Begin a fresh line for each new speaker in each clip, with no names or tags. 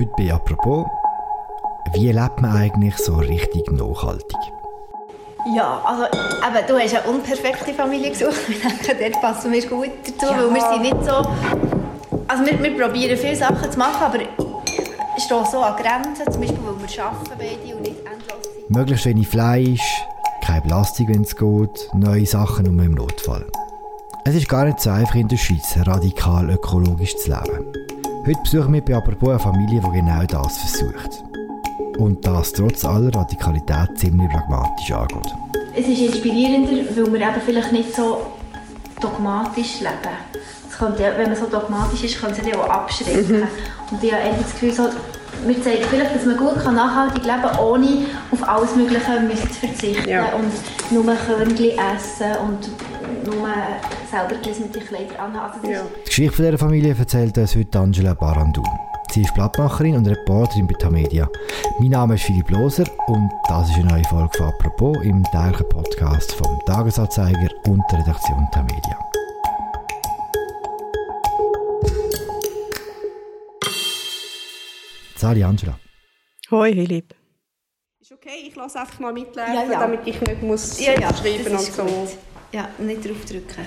Heute bei «Apropos», wie lebt man eigentlich so richtig nachhaltig?
Ja, also eben, du hast eine unperfekte Familie gesucht. Ich denke, dort passen wir gut dazu, ja. weil wir sind nicht so... Also wir, wir probieren viele Sachen zu machen, aber stehen so an Grenzen, zum Beispiel, weil wir arbeiten beide und nicht endlos sind.
Möglichst wenig Fleisch, kein Plastik, wenn es geht, neue Sachen nur im Notfall. Es ist gar nicht so einfach in der Schweiz radikal ökologisch zu leben. Heute besuchen wir bei Apropos eine Familie, die genau das versucht. Und das trotz aller Radikalität ziemlich pragmatisch angeht.
Es ist inspirierender, weil wir eben vielleicht nicht so dogmatisch leben. Könnte, wenn man so dogmatisch ist, könnte es auch abschrecken. Mhm. Und ich habe das Gefühl, so, wir zeigen vielleicht, dass man gut nachhaltig leben kann, ohne auf alles Mögliche zu verzichten ja. und nur Körnchen essen und nur selber mit Kleider anhaben. Also
ja. Die Geschichte dieser Familie erzählt uns heute Angela Barandun. Sie ist Blattmacherin und Reporterin bei Tamedia. Mein Name ist Philipp Loser und das ist eine neue Folge von «Apropos» im täglichen Podcast vom Tagesanzeiger und der Redaktion Tamedia. Sali Angela.
Hoi Philipp. Ist okay, ich lasse einfach mal mitlaufen, ja, ja. damit ich nicht muss ja, ja, schreiben und so. Gut.
Ja, nicht draufdrücken.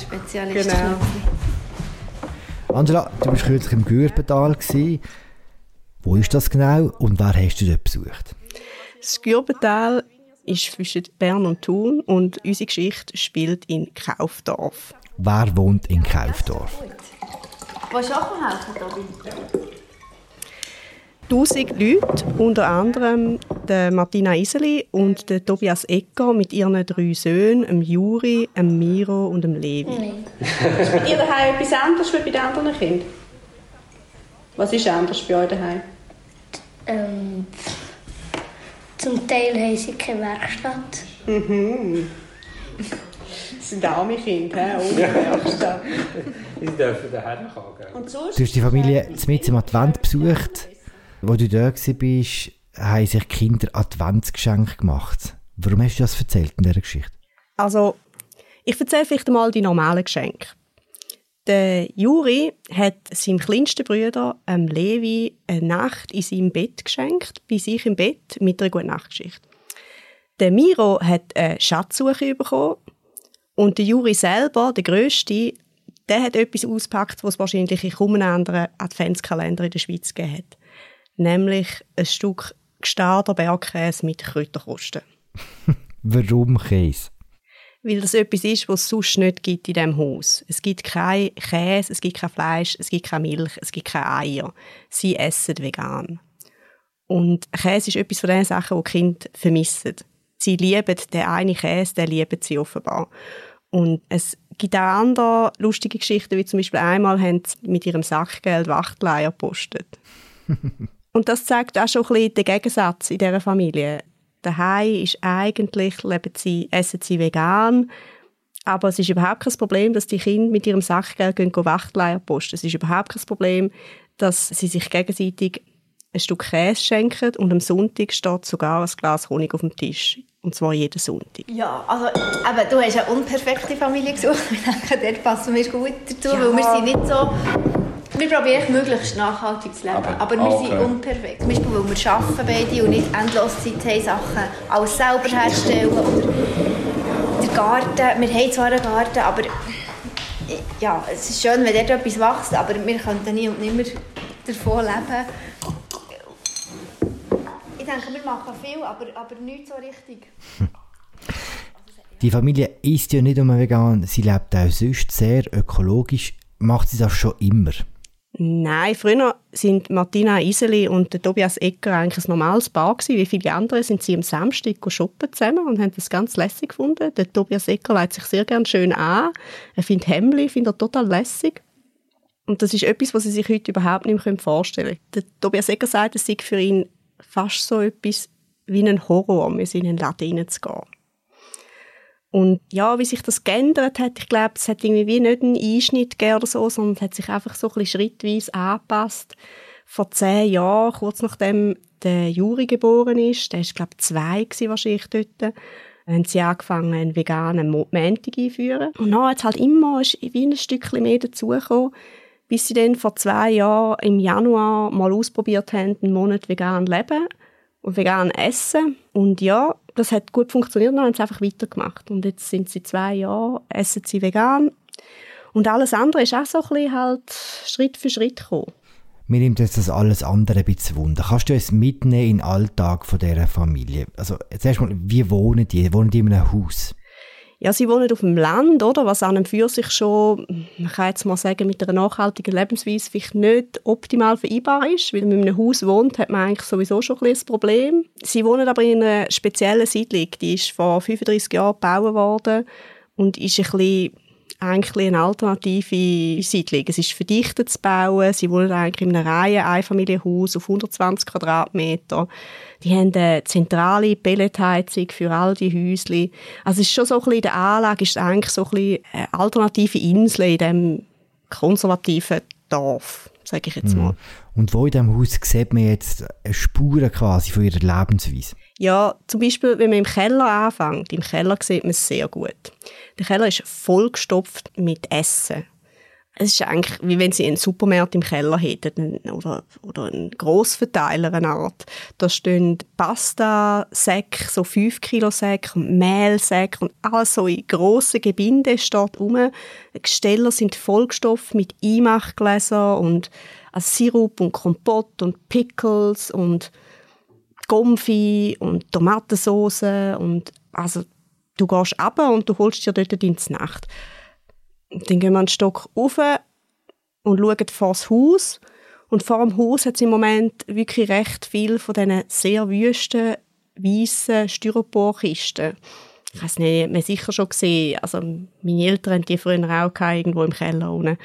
Spezialist.
Genau.
Angela, du warst kürzlich im Gürbetal. Wo ist das genau und wer hast du dort besucht?
Das Gürbetal ist zwischen Bern und Thun und unsere Geschichte spielt in Kaufdorf.
Wer wohnt in Kaufdorf?
Du auch helfen, Tobi?
1000 Leute, unter anderem der Martina Iseli und der Tobias Ecker mit ihren drei Söhnen, dem Juri, dem Miro und dem Levi.
Nein. ist bei dir daheim etwas anderes als bei den anderen Kindern? Was ist anders bei euch daheim?
Ähm, zum Teil haben sie keine Werkstatt.
Mhm. Das sind arme Kinder, ohne Werkstatt.
Sie dürfen daheim kommen.
Du hast die Familie mit im Advent besucht. Wo du da warst, haben sich Kinder Adventsgeschenke gemacht. Warum hast du das erzählt in dieser Geschichte?
Also, ich erzähle vielleicht einmal die normalen Geschenke. Der Juri hat seinem kleinsten Bruder, ähm, Levi, eine Nacht in seinem Bett geschenkt, bei sich im Bett, mit einer guten Nachtgeschichte. Der Miro hat eine Schatzsuche bekommen und der Juri selber, der Größte, der hat etwas ausgepackt, was wahrscheinlich in kaum einem anderen Adventskalender in der Schweiz gegeben hat nämlich ein Stück Gstader Bergkäse mit Kräuterkosten.
Warum Käse?
Weil das etwas ist, was es sonst nicht gibt in diesem Haus. Es gibt kein Käse, es gibt kein Fleisch, es gibt keine Milch, es gibt keine Eier. Sie essen vegan. Und Käse ist etwas von den Sachen, die die Kinder vermissen. Sie lieben den einen Käse, den lieben sie offenbar. Und es gibt auch andere lustige Geschichten, wie zum Beispiel einmal haben sie mit ihrem Sackgeld Wachtleier gepostet. Und das zeigt auch schon ein bisschen den Gegensatz in dieser Familie. Daheim ist eigentlich, leben sie, essen sie vegan, aber es ist überhaupt kein Problem, dass die Kinder mit ihrem Sachgeld gehen, gehen Wachtleier posten. Es ist überhaupt kein Problem, dass sie sich gegenseitig ein Stück Käse schenken und am Sonntag steht sogar ein Glas Honig auf dem Tisch. Und zwar jeden Sonntag.
Ja, also eben, du hast eine unperfekte Familie gesucht. Ich denke, dort passen wir gut dazu, ja. weil wir sind nicht so wir probieren möglichst nachhaltig zu leben, aber, aber wir okay. sind unperfekt. Zum Beispiel, weil wir arbeiten beide und nicht endlos Zeit haben, Sachen alles selber herzustellen. Oder der Garten, wir haben zwar einen Garten, aber ja, es ist schön, wenn dort etwas wächst, aber wir könnten nie und nimmer davon leben. Ich denke, wir machen viel, aber, aber nicht so richtig.
Die Familie ist ja nicht nur vegan, sie lebt auch sonst sehr ökologisch. Macht sie das schon immer?
Nein, früher sind Martina Iseli und Tobias Ecker eigentlich ein normales Paar gewesen. Wie viele andere sind sie am Samstag shoppen zusammen und haben das ganz lässig gefunden. Der Tobias Ecker leitet sich sehr gern schön an. Er findet Hemli, findet er total lässig. Und das ist etwas, was sie sich heute überhaupt nicht mehr vorstellen können. Der Tobias Ecker sagt, es sei für ihn fast so etwas wie ein Horror, mit in den Laden zu gehen. Und ja, wie sich das geändert hat, ich glaube, es hat irgendwie wie nicht einen Einschnitt gegeben oder so, sondern es hat sich einfach so ein bisschen schrittweise angepasst. Vor zehn Jahren, kurz nachdem der Juri geboren ist, der ist, glaube ich, zwei gewesen, wahrscheinlich dort, haben sie angefangen, einen veganen Montag einzuführen. Und dann hat halt immer wie ein Stückchen mehr dazugekommen. bis sie dann vor zwei Jahren im Januar mal ausprobiert haben, einen Monat vegan leben und vegan essen. Und ja, das hat gut funktioniert, dann haben sie einfach weitergemacht. Und jetzt sind sie zwei Jahre, essen sie vegan. Und alles andere ist auch so ein bisschen halt Schritt für Schritt gekommen.
Mir nimmt jetzt das alles andere ein bisschen Wunder. Kannst du es mitnehmen in den Alltag von dieser Familie? Also, zuerst mal, wie wohnen die? Wohnen die in einem Haus?
Ja, sie wohnen auf dem Land, oder? Was an und für sich schon, man kann jetzt mal sagen, mit einer nachhaltigen Lebensweise vielleicht nicht optimal vereinbar ist, weil man in einem Haus wohnt, hat man eigentlich sowieso schon ein, Problem. Sie wohnen aber in einer speziellen Siedlung, die ist vor 35 Jahren gebaut worden und ist ein bisschen eigentlich eine alternative Siedlung. Es ist verdichtet zu bauen. Sie wohnen eigentlich in einem Reihe Einfamilienhaus auf 120 Quadratmeter. Die haben eine zentrale Pelletheizung für all die Häuschen. Also es ist schon so ein bisschen, in der Anlage ist eigentlich so ein bisschen eine alternative Insel in diesem konservativen Dorf, sage ich jetzt mhm. mal.
Und wo in diesem Haus sieht man jetzt Spuren quasi von ihrer Lebensweise?
Ja, zum Beispiel, wenn man im Keller anfängt. Im Keller sieht man es sehr gut. Der Keller ist vollgestopft mit Essen. Es ist eigentlich, wie wenn sie einen Supermarkt im Keller hätten oder, oder einen Grossverteiler, eine Art. Da stehen Pasta-Säcke, so 5 Kilo Säcke und Mehlsäcke und alles so in grossen Gebinden steht rum. Die Gesteller sind vollgestopft mit Einmachgläsern und also Sirup und Kompott und Pickles und Gomfi und Tomatensauce und also du gehst ab und du holst dir dort deine Nacht. Dann gehen wir einen Stock rauf und schauen vor das Haus. Und vor dem Haus hat es im Moment wirklich recht viel von diesen sehr wüsten, weißen Styroporkisten. Ich weiß nicht, man sicher schon gesehen. Also meine Eltern haben die früher auch irgendwo im Keller unten.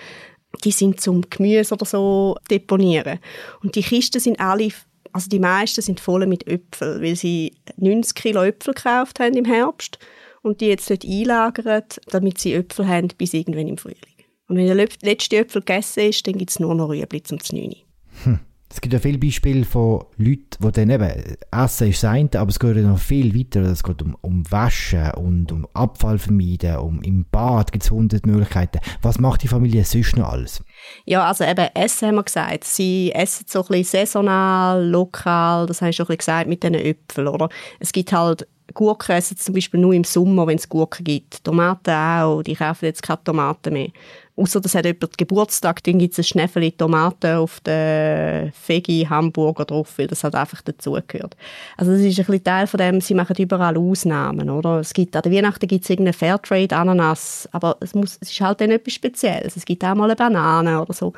Die sind zum Gemüse oder so deponieren. Und die Kisten sind alle also die meisten sind voll mit Äpfeln, weil sie 90 Kilo Äpfel gekauft haben im Herbst und die jetzt dort einlagern, damit sie Äpfel haben bis irgendwann im Frühling. Und wenn der letzte Äpfel gegessen ist, dann gibt es nur noch Rüebli zum Znüni.
Hm. Es gibt ja viele Beispiele von Leuten, die dann eben, Essen ist das eine, aber es geht noch viel weiter. Es geht um, um Waschen und um Abfall vermeiden, um im Bad gibt es hundert Möglichkeiten. Was macht die Familie sonst noch alles?
Ja, also eben Essen haben wir gesagt. Sie essen so ein bisschen saisonal, lokal, das habe ich schon ein bisschen gesagt mit diesen Äpfeln, oder? Es gibt halt Gurken essen zum Beispiel nur im Sommer, wenn es Gurken gibt. Tomaten auch, die kaufen jetzt keine Tomaten mehr. Außer das hat jemand Geburtstag, dann gibt es ein Schnäffeli Tomaten auf den Veggie Hamburger drauf, weil das halt einfach dazugehört. Also das ist ein bisschen Teil von dem, sie machen überall Ausnahmen, oder? Es gibt, an der Weihnachten gibt es irgendeine Fairtrade Ananas, aber es, muss, es ist halt dann etwas Spezielles. Es gibt auch mal eine Banane oder so.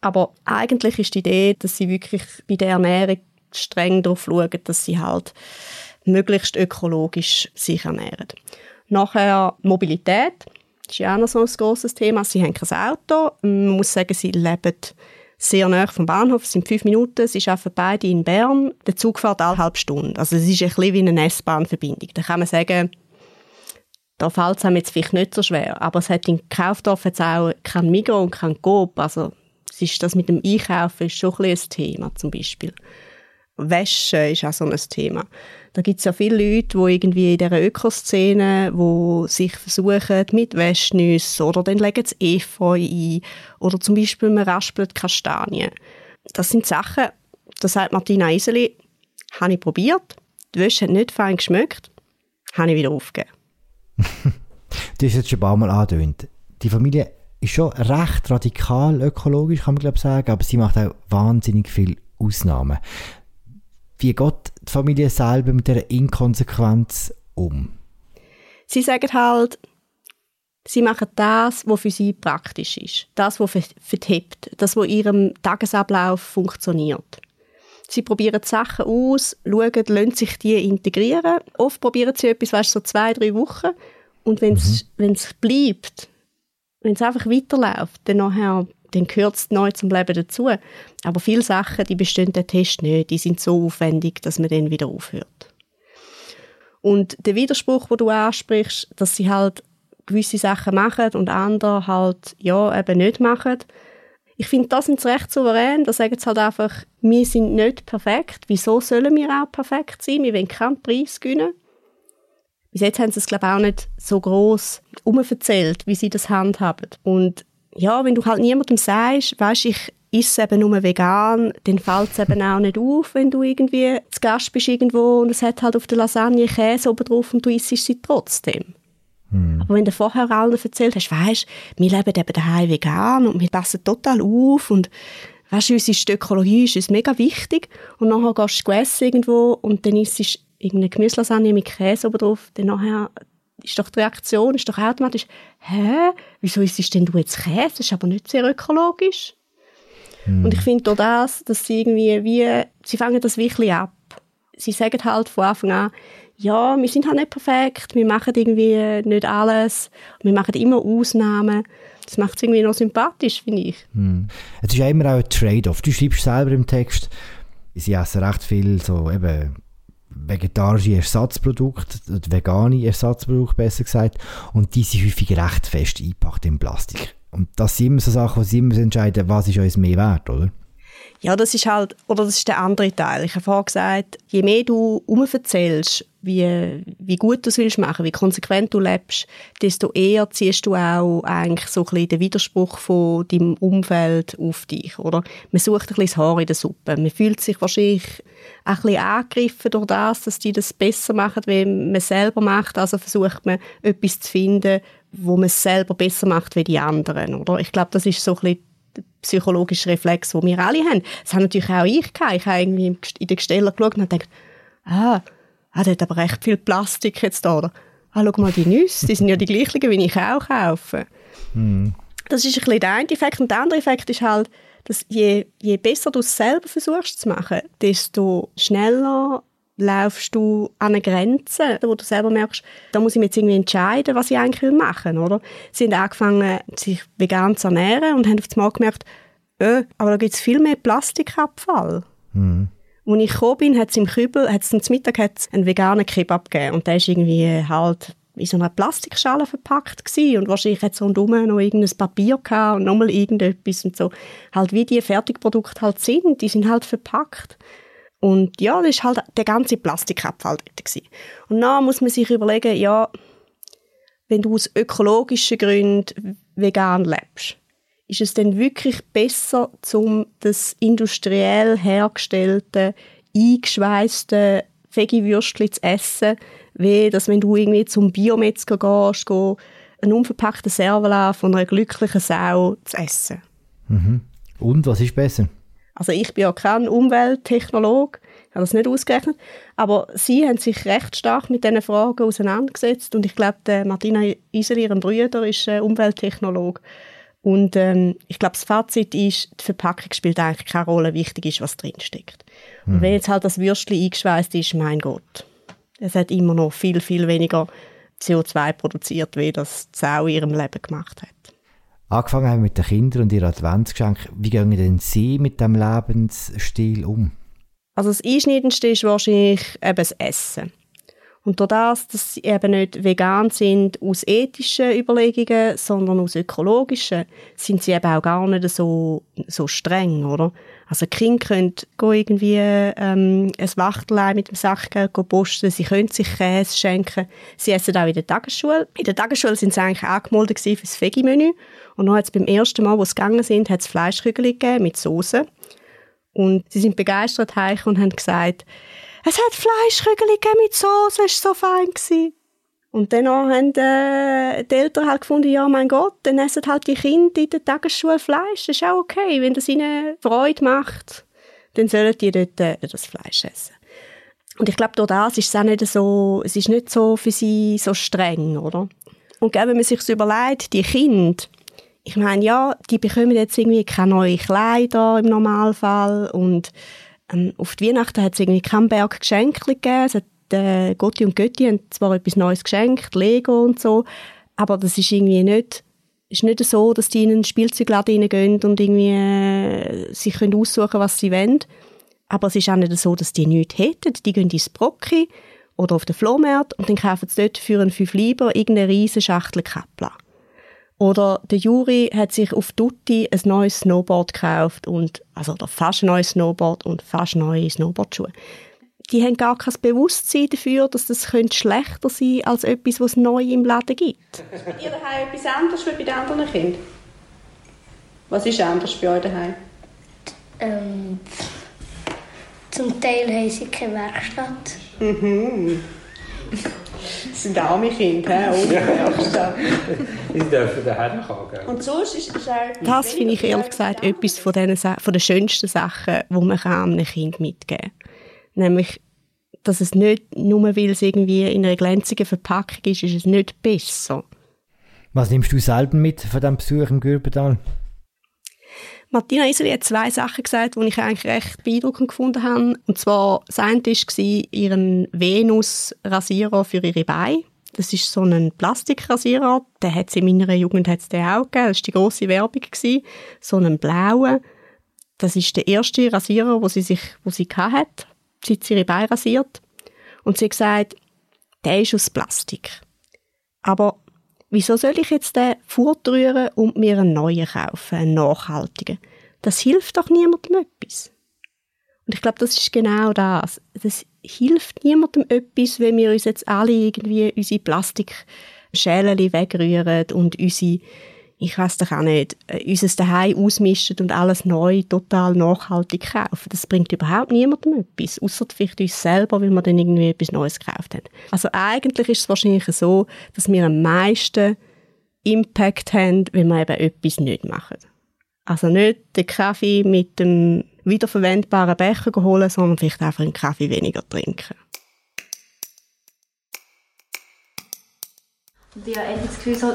Aber eigentlich ist die Idee, dass sie wirklich bei der Ernährung streng darauf schauen, dass sie halt möglichst ökologisch sich ernähren. Nachher Mobilität. Das ist ja auch noch so ein grosses Thema. Sie haben kein Auto. Man muss sagen, sie leben sehr nah vom Bahnhof. Es sind fünf Minuten. Sie arbeiten beide in Bern. Der Zug fährt alle halbe Stunde. Also es ist ein bisschen wie eine S-Bahn-Verbindung. Da kann man sagen, da fällt es einem jetzt vielleicht nicht so schwer. Aber es hat in Kaufdorf jetzt auch kein Migros und kein Coop. Also es ist das mit dem Einkaufen ist schon ein, ein Thema zum Beispiel. Wäsche ist auch so ein Thema. Da gibt es ja viele Leute, die irgendwie in dieser Ökoszene, wo sich versuchen mit Wäschnüssen oder dann legen sie Efeu ein oder zum Beispiel man raspelt Kastanien. Das sind Sachen, da sagt Martina Iseli, habe ich probiert, die Wäsche hat nicht fein geschmeckt, habe ich wieder aufgegeben.
du hast jetzt schon ein paar Mal angedeutet. Die Familie ist schon recht radikal ökologisch, kann man glaube sagen, aber sie macht auch wahnsinnig viele Ausnahmen. Wie geht die Familie selber mit dieser Inkonsequenz um?
Sie sagen halt, sie machen das, was für sie praktisch ist. Das, was vertippt. Das, was in ihrem Tagesablauf funktioniert. Sie probieren Sachen aus, schauen, lassen sich die integrieren. Oft probieren sie etwas, weißt, so zwei, drei Wochen. Und wenn es mhm. bleibt, wenn es einfach weiterläuft, dann nachher dann gehört es neu zum Leben dazu. Aber viele Sachen, die bestehen der Test nicht, die sind so aufwendig, dass man dann wieder aufhört. Und der Widerspruch, wo du ansprichst, dass sie halt gewisse Sachen machen und andere halt ja eben nicht machen. Ich finde, das sind sie recht souverän. Da sagen sie halt einfach, wir sind nicht perfekt. Wieso sollen wir auch perfekt sein? Wir wollen keinen Preis gewinnen. Bis jetzt haben sie es, glaube ich, auch nicht so gross umverzählt, wie sie das handhaben. Und ja, wenn du halt niemandem sagst, weißt, ich esse eben nur vegan, dann fällt es eben auch nicht auf, wenn du irgendwie zu Gast bist irgendwo und es hat halt auf der Lasagne Käse oben drauf und du isst sie trotzdem. Hm. Aber wenn du vorher allen erzählt hast, weißt, wir leben eben daheim vegan und wir passen total auf und weißt, uns ist die Ökologie ist uns mega wichtig und nachher gehst du essen irgendwo und dann isst du irgendeine Gemüselasagne mit Käse oben drauf, dann nachher ist doch die Reaktion ist doch automatisch, hä, wieso isst denn du jetzt Käse? Das ist aber nicht sehr ökologisch. Mm. Und ich finde auch das, dass sie irgendwie wie, sie fangen das wirklich ab. Sie sagen halt von Anfang an, ja, wir sind halt nicht perfekt, wir machen irgendwie nicht alles, wir machen immer Ausnahmen. Das macht es irgendwie noch sympathisch, finde ich.
Mm. Es ist ja immer auch ein Trade-off. Du schreibst selber im Text, sie essen recht viel so eben vegetarische Ersatzprodukte, vegane Ersatzprodukte besser gesagt, und die sind häufig recht fest eingepackt in Plastik. Und das sind immer so Sachen, wo sie immer entscheiden, was ist uns mehr wert, oder?
Ja, das ist halt, oder das ist der andere Teil. Ich habe vorhin gesagt, je mehr du umverzählst, wie, wie gut du es willst machen, wie konsequent du lebst, desto eher ziehst du auch eigentlich so ein bisschen den Widerspruch von deinem Umfeld auf dich, oder? Man sucht ein bisschen das Haar in der Suppe. Man fühlt sich wahrscheinlich ein bisschen angegriffen durch das, dass die das besser machen, wie man selber macht. Also versucht man, etwas zu finden, wo man es selber besser macht wie die anderen, oder? Ich glaube, das ist so ein bisschen psychologische Reflex, den wir alle haben. Das habe natürlich auch ich gehabt. Ich habe irgendwie in den Gesteller geschaut und gedacht, ah, ah, der hat aber recht viel Plastik jetzt da. Oder? Ah, schau mal die Nüsse, die sind ja die gleichen, wie ich auch kaufe. Mm. Das ist ein bisschen der eine Effekt. Und der andere Effekt ist halt, dass je, je besser du es selber versuchst zu machen, desto schneller laufst du an eine Grenze, wo du selber merkst, da muss ich mir jetzt irgendwie entscheiden, was ich eigentlich machen will, oder? Sie haben angefangen, sich vegan zu ernähren und haben auf einmal gemerkt, äh, aber da gibt es viel mehr Plastikabfall. Mhm. Als ich gekommen bin, hat es im Kübel, hat es zum Mittag hat's einen veganen Kebab gegeben und der ist irgendwie halt in so einer Plastikschale verpackt gewesen. und wahrscheinlich hat es rundherum noch irgendein Papier gehabt und nochmal irgendetwas und so. Halt wie die Fertigprodukte halt sind, die sind halt verpackt. Und ja, das war halt der ganze Plastikabfall dort. Gewesen. Und dann muss man sich überlegen, ja, wenn du aus ökologischen Gründen vegan lebst, ist es denn wirklich besser, um das industriell hergestellte, eingeschweißte Veggie-Würstchen zu essen, wie dass wenn du irgendwie zum Biometzger gehst, go einen unverpackten Servola von einer glücklichen Sau zu essen.
Mhm. Und was ist besser?
Also ich bin ja kein Umwelttechnologe, ich habe das nicht ausgerechnet, aber sie haben sich recht stark mit diesen Fragen auseinandergesetzt und ich glaube, Martina Iseli, ihrem Bruder, ist äh, Umwelttechnologe. Und ähm, ich glaube, das Fazit ist, die Verpackung spielt eigentlich keine Rolle, wichtig ist, was drinsteckt. Mhm. Und wenn jetzt halt das Würstchen eingeschweißt ist, mein Gott, es hat immer noch viel, viel weniger CO2 produziert, wie das die Sau in ihrem Leben gemacht hat
angefangen haben mit den Kindern und ihren Adventsgeschenk, wie gehen denn Sie mit dem Lebensstil um?
Also das Einschneidendste ist wahrscheinlich eben das Essen. Und durch das, dass sie eben nicht vegan sind aus ethischen Überlegungen, sondern aus ökologischen, sind sie eben auch gar nicht so, so streng, oder? Also Kinder können irgendwie ähm, ein Wachtelei mit dem Sachgeld posten, sie können sich Käse schenken, sie essen auch in der Tagesschule. In der Tagesschule sind sie eigentlich angemeldet für das Veggie-Menü und dann hat es beim ersten Mal, wo sie gegangen sind, hat es Fleischkügel mit Soße. Und sie sind begeistert heim und haben gesagt, es hat Fleischkügel mit Soße, es war so fein. Gewesen. Und dann haben äh, die Eltern halt gefunden, ja, mein Gott, dann essen halt die Kinder in der Tagesschule Fleisch. Das ist auch okay. Wenn das ihnen Freude macht, dann sollen die dort äh, das Fleisch essen. Und ich glaube, durch das ist es auch nicht so, es ist nicht so für sie so streng, oder? Und wenn man sich überlegt, die Kinder, ich meine, ja, die bekommen jetzt irgendwie keine neuen Kleider im Normalfall und ähm, auf die Weihnachten hat es irgendwie keinen Berg Geschenke gegeben. Hat, äh, Gotti und Götti haben zwar etwas Neues geschenkt, Lego und so, aber das ist irgendwie nicht, ist nicht so, dass die in einen Spielzeugladen reingehen und irgendwie äh, sich können aussuchen was sie wollen. Aber es ist auch nicht so, dass die nichts hätten. Die gehen ins Brocki oder auf den Flohmarkt und dann kaufen sie dort für einen 5 Lieber irgendeine riesige Schachtel Kappler. Oder der Juri hat sich auf Tutti ein neues Snowboard gekauft und, also oder fast ein neues Snowboard und fast neue Snowboardschuhe. Die haben gar kein Bewusstsein dafür, dass das könnte schlechter sein als etwas, was es neu im Laden gibt.
Ist bei dir daheim etwas anderes als bei den anderen Kindern? Was ist anders bei euch daheim?
Ähm, zum Teil haben sie keine Werkstatt.
Mhm. Das sind arme Kinder, ohne.
Sie dürfen daher kommen.
Und sonst ist, ist er...
Das finde ich ehrlich gesagt etwas von den, von den schönsten Sachen, die man einem Kind mitgeben kann. Nämlich, dass es nicht, nur weil es irgendwie in einer glänzigen Verpackung ist, ist es nicht besser.
Was nimmst du selber mit von diesem Besuch im Gürbental?
Martina Iseli hat zwei Sachen gesagt, die ich eigentlich recht beeindruckend gefunden habe. Und zwar, das eine war ihren Venus-Rasierer für ihre Beine. Das ist so ein Plastikrasierer, den hat sie in meiner Jugend hat's den auch gegeben. Das war die grosse Werbung. Gewesen. So einen blauen. Das ist der erste Rasierer, wo sie sich, wo sie hat, seit sie ihre Beine rasiert. Und sie hat gesagt, der ist aus Plastik. Aber wieso soll ich jetzt den fortrühren und mir einen neuen kaufen, einen nachhaltigen? Das hilft doch niemandem etwas. Und ich glaube, das ist genau das. Das hilft niemandem etwas, wenn wir uns jetzt alle irgendwie unsere Plastikschälen wegrühren und unsere, ich weiß doch auch nicht, äh, unser Daheim ausmischen und alles neu, total nachhaltig kaufen. Das bringt überhaupt niemandem etwas, außer vielleicht uns selber, weil wir dann irgendwie etwas Neues gekauft haben. Also eigentlich ist es wahrscheinlich so, dass wir am meisten Impact haben, wenn wir eben etwas nicht machen. Also nicht den Kaffee mit dem wiederverwendbaren Becher holen, sondern vielleicht einfach einen Kaffee weniger trinken.
Ich habe das Gefühl, so,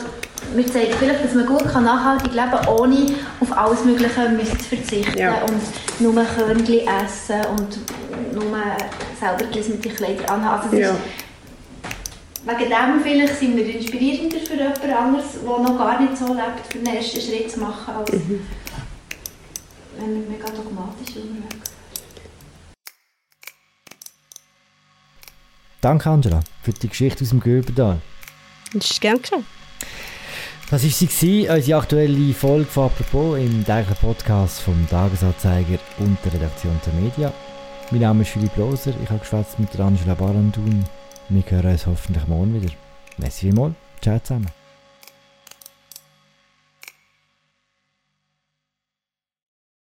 wir zeigen vielleicht, dass man gut nachhaltig leben kann, ohne auf alles Mögliche zu verzichten ja. und nur Körnchen essen und nur selber gelismete Kleider anhaben. Also ja. Wegen dem vielleicht sind wir inspirierender für jemand anderes, der noch gar nicht so lebt, für den ersten Schritt zu machen, als mhm. wenn wir mega dogmatisch unterwegs
Danke, Angela, für die Geschichte aus dem Göbertal.
Das ist gern geschehen.
Das war sie, unsere aktuelle Folge von «Apropos» im täglichen Podcast vom Tagesanzeiger und der Redaktion der Media. Mein Name ist Philipp Loser, ich habe geschwätzt mit Angela Barandun. Wir hören uns hoffentlich morgen wieder. Merci vielmals, ciao zusammen.